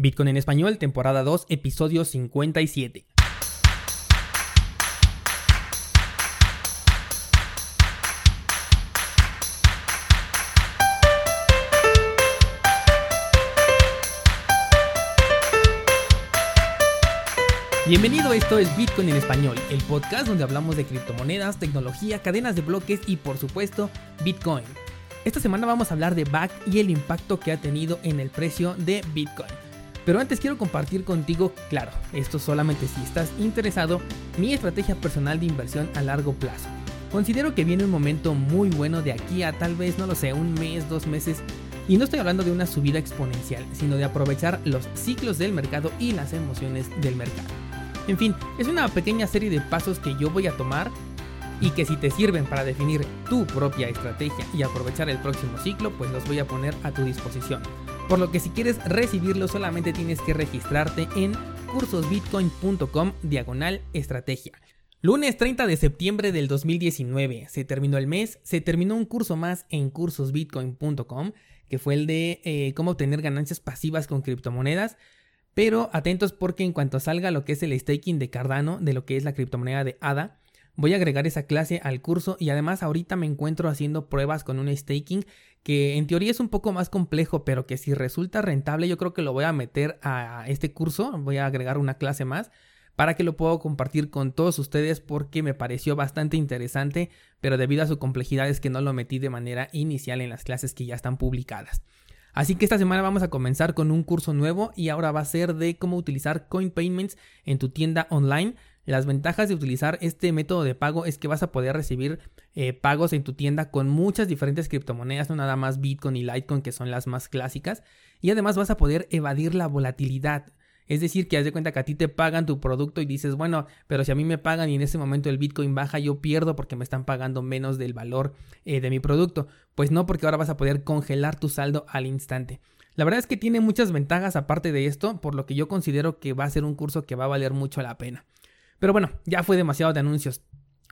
Bitcoin en español, temporada 2, episodio 57. Bienvenido, esto es Bitcoin en español, el podcast donde hablamos de criptomonedas, tecnología, cadenas de bloques y por supuesto Bitcoin. Esta semana vamos a hablar de BAC y el impacto que ha tenido en el precio de Bitcoin. Pero antes quiero compartir contigo, claro, esto solamente si estás interesado, mi estrategia personal de inversión a largo plazo. Considero que viene un momento muy bueno de aquí a tal vez, no lo sé, un mes, dos meses. Y no estoy hablando de una subida exponencial, sino de aprovechar los ciclos del mercado y las emociones del mercado. En fin, es una pequeña serie de pasos que yo voy a tomar y que si te sirven para definir tu propia estrategia y aprovechar el próximo ciclo, pues los voy a poner a tu disposición. Por lo que si quieres recibirlo solamente tienes que registrarte en cursosbitcoin.com diagonal estrategia. Lunes 30 de septiembre del 2019 se terminó el mes, se terminó un curso más en cursosbitcoin.com que fue el de eh, cómo obtener ganancias pasivas con criptomonedas. Pero atentos porque en cuanto salga lo que es el staking de Cardano, de lo que es la criptomoneda de ADA, voy a agregar esa clase al curso y además ahorita me encuentro haciendo pruebas con un staking que en teoría es un poco más complejo, pero que si resulta rentable yo creo que lo voy a meter a este curso, voy a agregar una clase más para que lo pueda compartir con todos ustedes porque me pareció bastante interesante, pero debido a su complejidad es que no lo metí de manera inicial en las clases que ya están publicadas. Así que esta semana vamos a comenzar con un curso nuevo y ahora va a ser de cómo utilizar Coin Payments en tu tienda online. Las ventajas de utilizar este método de pago es que vas a poder recibir eh, pagos en tu tienda con muchas diferentes criptomonedas, no nada más Bitcoin y Litecoin que son las más clásicas. Y además vas a poder evadir la volatilidad. Es decir, que haz de cuenta que a ti te pagan tu producto y dices, bueno, pero si a mí me pagan y en ese momento el Bitcoin baja, yo pierdo porque me están pagando menos del valor eh, de mi producto. Pues no, porque ahora vas a poder congelar tu saldo al instante. La verdad es que tiene muchas ventajas aparte de esto, por lo que yo considero que va a ser un curso que va a valer mucho la pena. Pero bueno, ya fue demasiado de anuncios.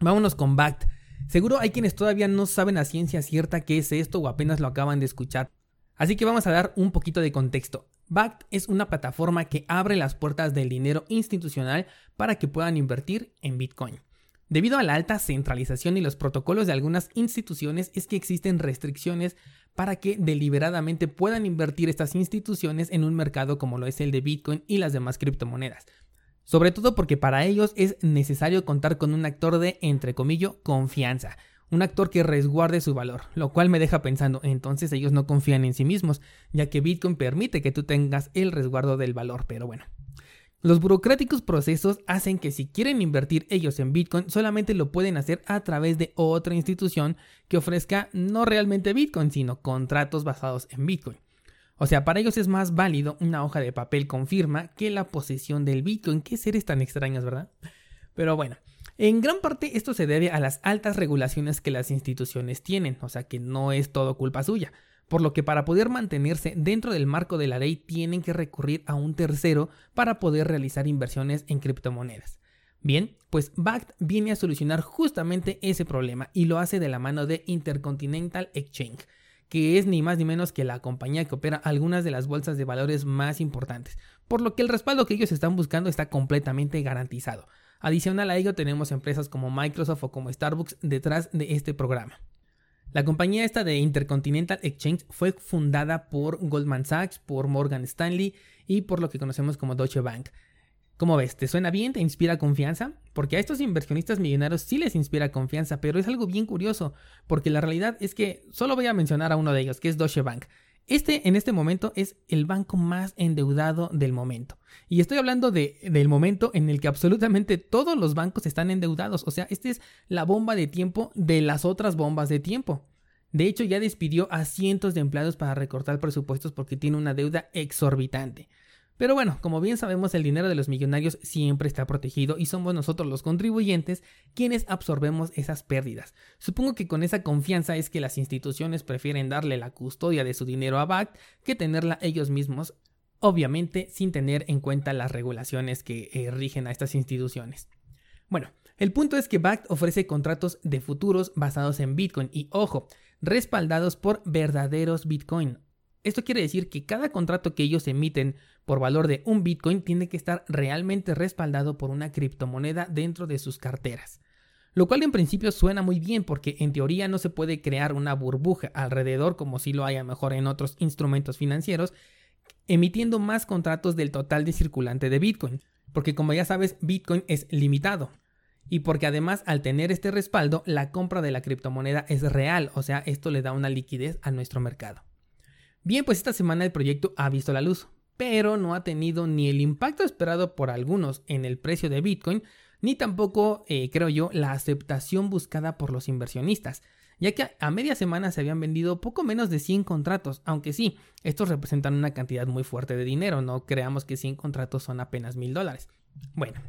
Vámonos con BACT. Seguro hay quienes todavía no saben a ciencia cierta qué es esto o apenas lo acaban de escuchar. Así que vamos a dar un poquito de contexto. BACT es una plataforma que abre las puertas del dinero institucional para que puedan invertir en Bitcoin. Debido a la alta centralización y los protocolos de algunas instituciones es que existen restricciones para que deliberadamente puedan invertir estas instituciones en un mercado como lo es el de Bitcoin y las demás criptomonedas. Sobre todo porque para ellos es necesario contar con un actor de, entre comillas, confianza, un actor que resguarde su valor, lo cual me deja pensando, entonces ellos no confían en sí mismos, ya que Bitcoin permite que tú tengas el resguardo del valor, pero bueno. Los burocráticos procesos hacen que si quieren invertir ellos en Bitcoin, solamente lo pueden hacer a través de otra institución que ofrezca no realmente Bitcoin, sino contratos basados en Bitcoin. O sea, para ellos es más válido una hoja de papel con firma que la posesión del Bitcoin. Qué seres tan extraños, ¿verdad? Pero bueno, en gran parte esto se debe a las altas regulaciones que las instituciones tienen, o sea que no es todo culpa suya, por lo que para poder mantenerse dentro del marco de la ley tienen que recurrir a un tercero para poder realizar inversiones en criptomonedas. Bien, pues BACT viene a solucionar justamente ese problema y lo hace de la mano de Intercontinental Exchange, que es ni más ni menos que la compañía que opera algunas de las bolsas de valores más importantes, por lo que el respaldo que ellos están buscando está completamente garantizado. Adicional a ello tenemos empresas como Microsoft o como Starbucks detrás de este programa. La compañía esta de Intercontinental Exchange fue fundada por Goldman Sachs, por Morgan Stanley y por lo que conocemos como Deutsche Bank. ¿Cómo ves? ¿Te suena bien? ¿Te inspira confianza? Porque a estos inversionistas millonarios sí les inspira confianza, pero es algo bien curioso, porque la realidad es que solo voy a mencionar a uno de ellos, que es Deutsche Bank. Este en este momento es el banco más endeudado del momento. Y estoy hablando de, del momento en el que absolutamente todos los bancos están endeudados. O sea, esta es la bomba de tiempo de las otras bombas de tiempo. De hecho, ya despidió a cientos de empleados para recortar presupuestos porque tiene una deuda exorbitante. Pero bueno, como bien sabemos, el dinero de los millonarios siempre está protegido y somos nosotros los contribuyentes quienes absorbemos esas pérdidas. Supongo que con esa confianza es que las instituciones prefieren darle la custodia de su dinero a BACT que tenerla ellos mismos, obviamente sin tener en cuenta las regulaciones que eh, rigen a estas instituciones. Bueno, el punto es que BACT ofrece contratos de futuros basados en Bitcoin y ojo, respaldados por verdaderos Bitcoin, Esto quiere decir que cada contrato que ellos emiten por valor de un Bitcoin tiene que estar realmente respaldado por una criptomoneda dentro de sus carteras. Lo cual en principio suena muy bien porque en teoría no se puede crear una burbuja alrededor como si lo haya mejor en otros instrumentos financieros, emitiendo más contratos del total de circulante de Bitcoin. Porque como ya sabes, Bitcoin es limitado y porque además al tener este respaldo, la compra de la criptomoneda es real, o sea, esto le da una liquidez a nuestro mercado. Bien, pues esta semana el proyecto ha visto la luz, pero no ha tenido ni el impacto esperado por algunos en el precio de Bitcoin, ni tampoco, eh, creo yo, la aceptación buscada por los inversionistas, ya que a media semana se habían vendido poco menos de 100 contratos, aunque sí, estos representan una cantidad muy fuerte de dinero, no creamos que 100 contratos son apenas mil dólares. Bueno,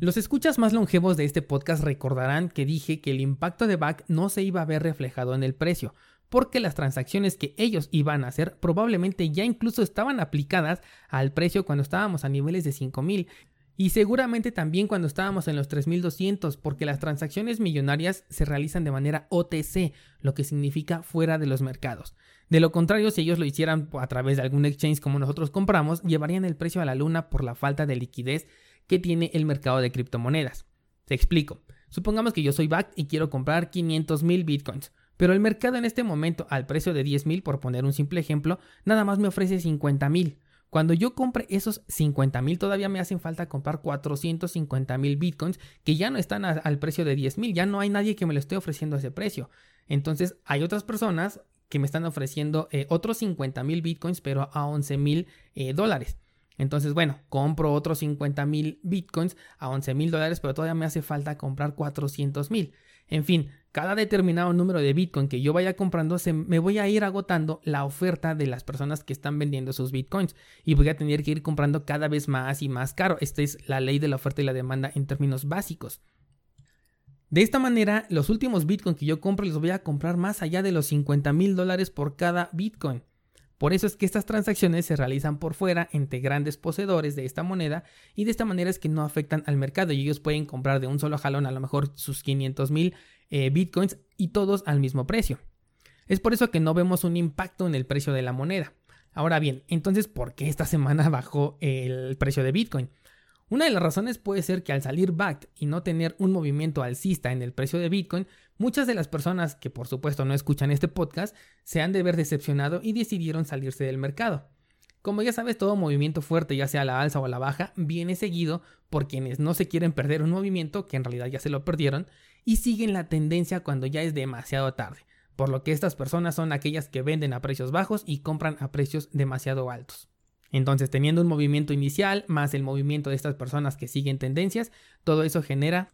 los escuchas más longevos de este podcast recordarán que dije que el impacto de BAC no se iba a ver reflejado en el precio, porque las transacciones que ellos iban a hacer probablemente ya incluso estaban aplicadas al precio cuando estábamos a niveles de 5000 y seguramente también cuando estábamos en los 3200 porque las transacciones millonarias se realizan de manera OTC, lo que significa fuera de los mercados. De lo contrario, si ellos lo hicieran a través de algún exchange como nosotros compramos, llevarían el precio a la luna por la falta de liquidez que tiene el mercado de criptomonedas. Te explico. Supongamos que yo soy BACT y quiero comprar 500 mil bitcoins, pero el mercado en este momento, al precio de 10 mil, por poner un simple ejemplo, nada más me ofrece 50 mil. Cuando yo compre esos 50 mil, todavía me hacen falta comprar 450 mil bitcoins que ya no están al precio de 10 mil, ya no hay nadie que me lo esté ofreciendo a ese precio. Entonces, hay otras personas que me están ofreciendo eh, otros 50 mil bitcoins, pero a 11 mil eh, dólares. Entonces, bueno, compro otros 50 mil bitcoins a 11 mil dólares, pero todavía me hace falta comprar 400 mil. En fin, cada determinado número de bitcoin que yo vaya comprando, se, me voy a ir agotando la oferta de las personas que están vendiendo sus bitcoins y voy a tener que ir comprando cada vez más y más caro. Esta es la ley de la oferta y la demanda en términos básicos. De esta manera, los últimos bitcoins que yo compro los voy a comprar más allá de los 50 mil dólares por cada bitcoin. Por eso es que estas transacciones se realizan por fuera entre grandes poseedores de esta moneda y de esta manera es que no afectan al mercado y ellos pueden comprar de un solo jalón a lo mejor sus 500 mil eh, bitcoins y todos al mismo precio. Es por eso que no vemos un impacto en el precio de la moneda. Ahora bien, entonces, ¿por qué esta semana bajó el precio de Bitcoin? Una de las razones puede ser que al salir BACT y no tener un movimiento alcista en el precio de Bitcoin, muchas de las personas que por supuesto no escuchan este podcast se han de ver decepcionado y decidieron salirse del mercado. Como ya sabes, todo movimiento fuerte, ya sea la alza o la baja, viene seguido por quienes no se quieren perder un movimiento, que en realidad ya se lo perdieron, y siguen la tendencia cuando ya es demasiado tarde, por lo que estas personas son aquellas que venden a precios bajos y compran a precios demasiado altos. Entonces, teniendo un movimiento inicial más el movimiento de estas personas que siguen tendencias, todo eso genera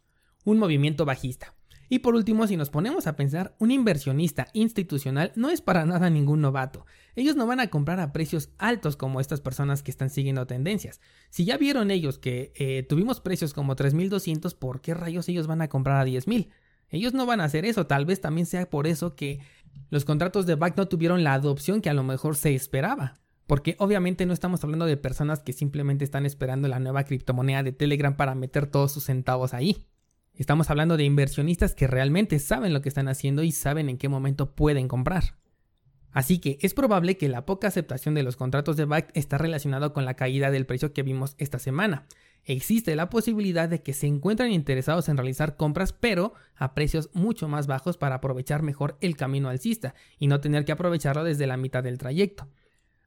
un movimiento bajista. Y por último, si nos ponemos a pensar, un inversionista institucional no es para nada ningún novato. Ellos no van a comprar a precios altos como estas personas que están siguiendo tendencias. Si ya vieron ellos que eh, tuvimos precios como 3.200, ¿por qué rayos ellos van a comprar a 10.000? Ellos no van a hacer eso, tal vez también sea por eso que los contratos de back no tuvieron la adopción que a lo mejor se esperaba. Porque obviamente no estamos hablando de personas que simplemente están esperando la nueva criptomoneda de Telegram para meter todos sus centavos ahí. Estamos hablando de inversionistas que realmente saben lo que están haciendo y saben en qué momento pueden comprar. Así que es probable que la poca aceptación de los contratos de BACT está relacionado con la caída del precio que vimos esta semana. Existe la posibilidad de que se encuentren interesados en realizar compras pero a precios mucho más bajos para aprovechar mejor el camino alcista y no tener que aprovecharlo desde la mitad del trayecto.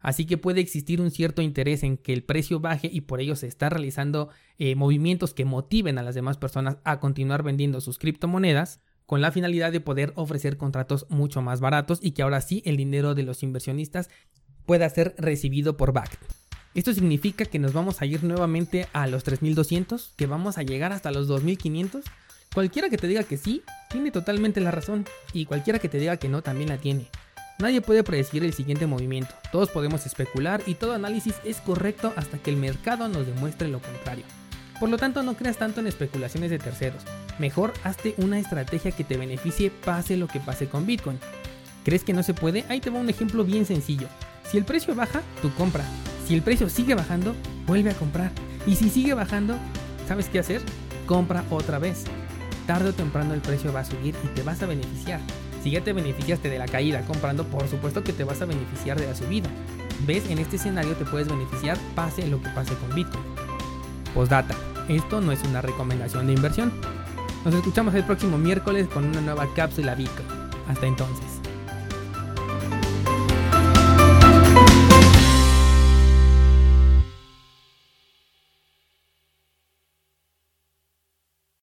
Así que puede existir un cierto interés en que el precio baje y por ello se está realizando eh, movimientos que motiven a las demás personas a continuar vendiendo sus criptomonedas con la finalidad de poder ofrecer contratos mucho más baratos y que ahora sí el dinero de los inversionistas pueda ser recibido por BACT. Esto significa que nos vamos a ir nuevamente a los 3200, que vamos a llegar hasta los 2500. Cualquiera que te diga que sí, tiene totalmente la razón y cualquiera que te diga que no también la tiene. Nadie puede predecir el siguiente movimiento, todos podemos especular y todo análisis es correcto hasta que el mercado nos demuestre lo contrario. Por lo tanto, no creas tanto en especulaciones de terceros, mejor hazte una estrategia que te beneficie pase lo que pase con Bitcoin. ¿Crees que no se puede? Ahí te va un ejemplo bien sencillo. Si el precio baja, tú compra. Si el precio sigue bajando, vuelve a comprar. Y si sigue bajando, ¿sabes qué hacer? Compra otra vez. Tarde o temprano el precio va a subir y te vas a beneficiar. Si ya te beneficiaste de la caída comprando, por supuesto que te vas a beneficiar de la subida. ves en este escenario te puedes beneficiar pase lo que pase con Bitcoin. Postdata, esto no es una recomendación de inversión. Nos escuchamos el próximo miércoles con una nueva cápsula Bitcoin. Hasta entonces.